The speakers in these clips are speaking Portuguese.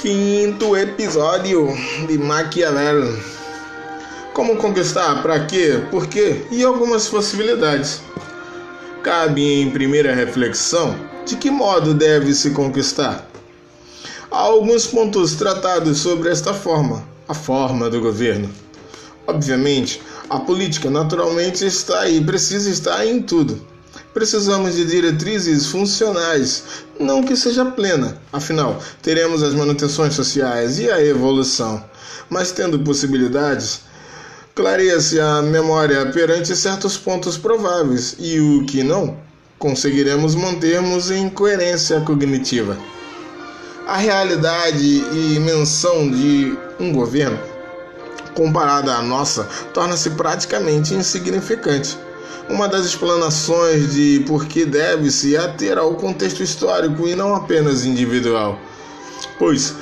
Quinto episódio de Maquiavel. Como conquistar? Para quê? Por quê? E algumas possibilidades. Cabe em primeira reflexão de que modo deve se conquistar. Há alguns pontos tratados sobre esta forma, a forma do governo. Obviamente, a política naturalmente está e precisa estar em tudo. Precisamos de diretrizes funcionais, não que seja plena, afinal, teremos as manutenções sociais e a evolução. Mas tendo possibilidades, clareia-se a memória perante certos pontos prováveis e o que não, conseguiremos mantermos em coerência cognitiva. A realidade e menção de um governo, comparada à nossa, torna-se praticamente insignificante uma das explanações de por que deve-se ater ao contexto histórico e não apenas individual. Pois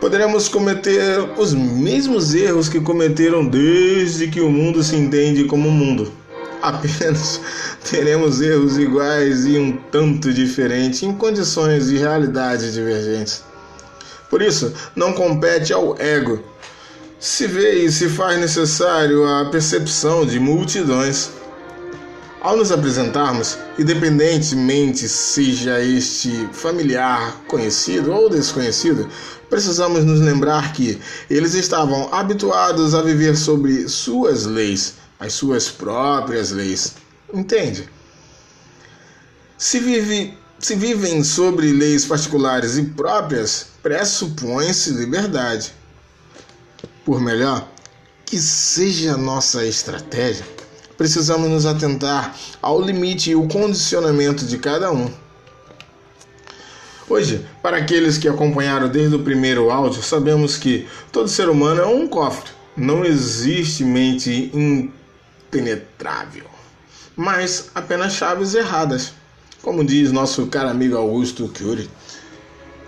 poderemos cometer os mesmos erros que cometeram desde que o mundo se entende como mundo. Apenas teremos erros iguais e um tanto diferentes em condições e realidades divergentes. Por isso, não compete ao ego. Se vê e se faz necessário a percepção de multidões ao nos apresentarmos, independentemente seja este familiar, conhecido ou desconhecido, precisamos nos lembrar que eles estavam habituados a viver sobre suas leis, as suas próprias leis. Entende? Se, vive, se vivem sobre leis particulares e próprias, pressupõe-se liberdade. Por melhor que seja a nossa estratégia, precisamos nos atentar ao limite e o condicionamento de cada um. Hoje, para aqueles que acompanharam desde o primeiro áudio, sabemos que todo ser humano é um cofre. Não existe mente impenetrável, mas apenas chaves erradas. Como diz nosso caro amigo Augusto Cury.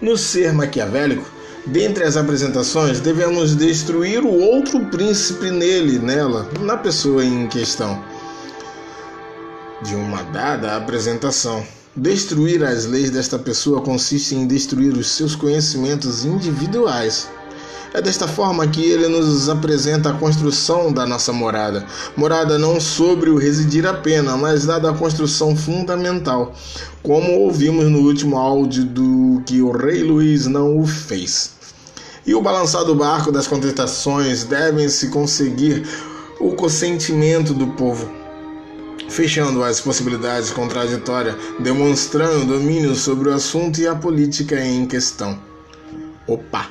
No ser maquiavélico, Dentre as apresentações, devemos destruir o outro príncipe nele, nela, na pessoa em questão. De uma dada apresentação. Destruir as leis desta pessoa consiste em destruir os seus conhecimentos individuais. É desta forma que ele nos apresenta a construção da nossa morada. Morada não sobre o residir apenas, mas dada a construção fundamental, como ouvimos no último áudio do que o rei Luís não o fez. E o balançar do barco das contestações devem se conseguir o consentimento do povo, fechando as possibilidades contraditórias, demonstrando domínio sobre o assunto e a política em questão. Opa!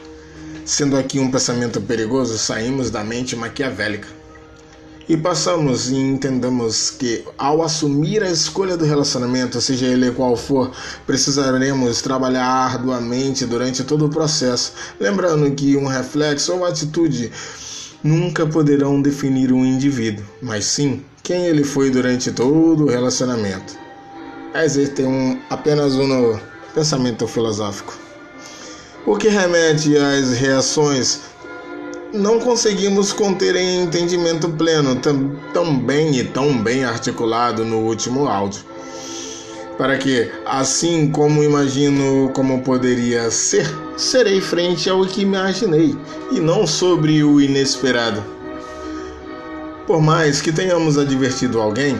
Sendo aqui um pensamento perigoso, saímos da mente maquiavélica e passamos e entendamos que ao assumir a escolha do relacionamento, seja ele qual for, precisaremos trabalhar arduamente durante todo o processo, lembrando que um reflexo ou atitude nunca poderão definir um indivíduo, mas sim quem ele foi durante todo o relacionamento. Existe um, apenas um pensamento filosófico. O que remete às reações não conseguimos conter em entendimento pleno, tão, bem e tão bem articulado no último áudio. Para que, assim como imagino como poderia ser, serei frente ao que imaginei e não sobre o inesperado. Por mais que tenhamos advertido alguém,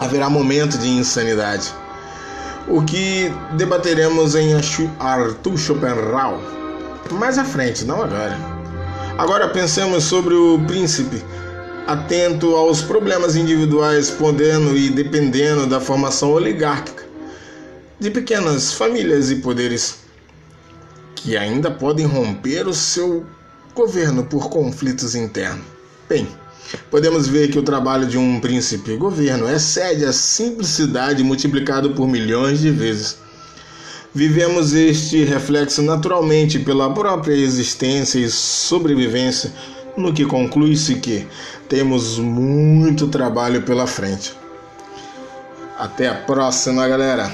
haverá momento de insanidade o que debateremos em Arthur Schopenhauer mais à frente, não agora. Agora pensemos sobre o príncipe, atento aos problemas individuais, podendo e dependendo da formação oligárquica de pequenas famílias e poderes que ainda podem romper o seu governo por conflitos internos. Bem, Podemos ver que o trabalho de um príncipe governo excede a simplicidade multiplicado por milhões de vezes. Vivemos este reflexo naturalmente pela própria existência e sobrevivência, no que conclui-se que temos muito trabalho pela frente. Até a próxima, galera!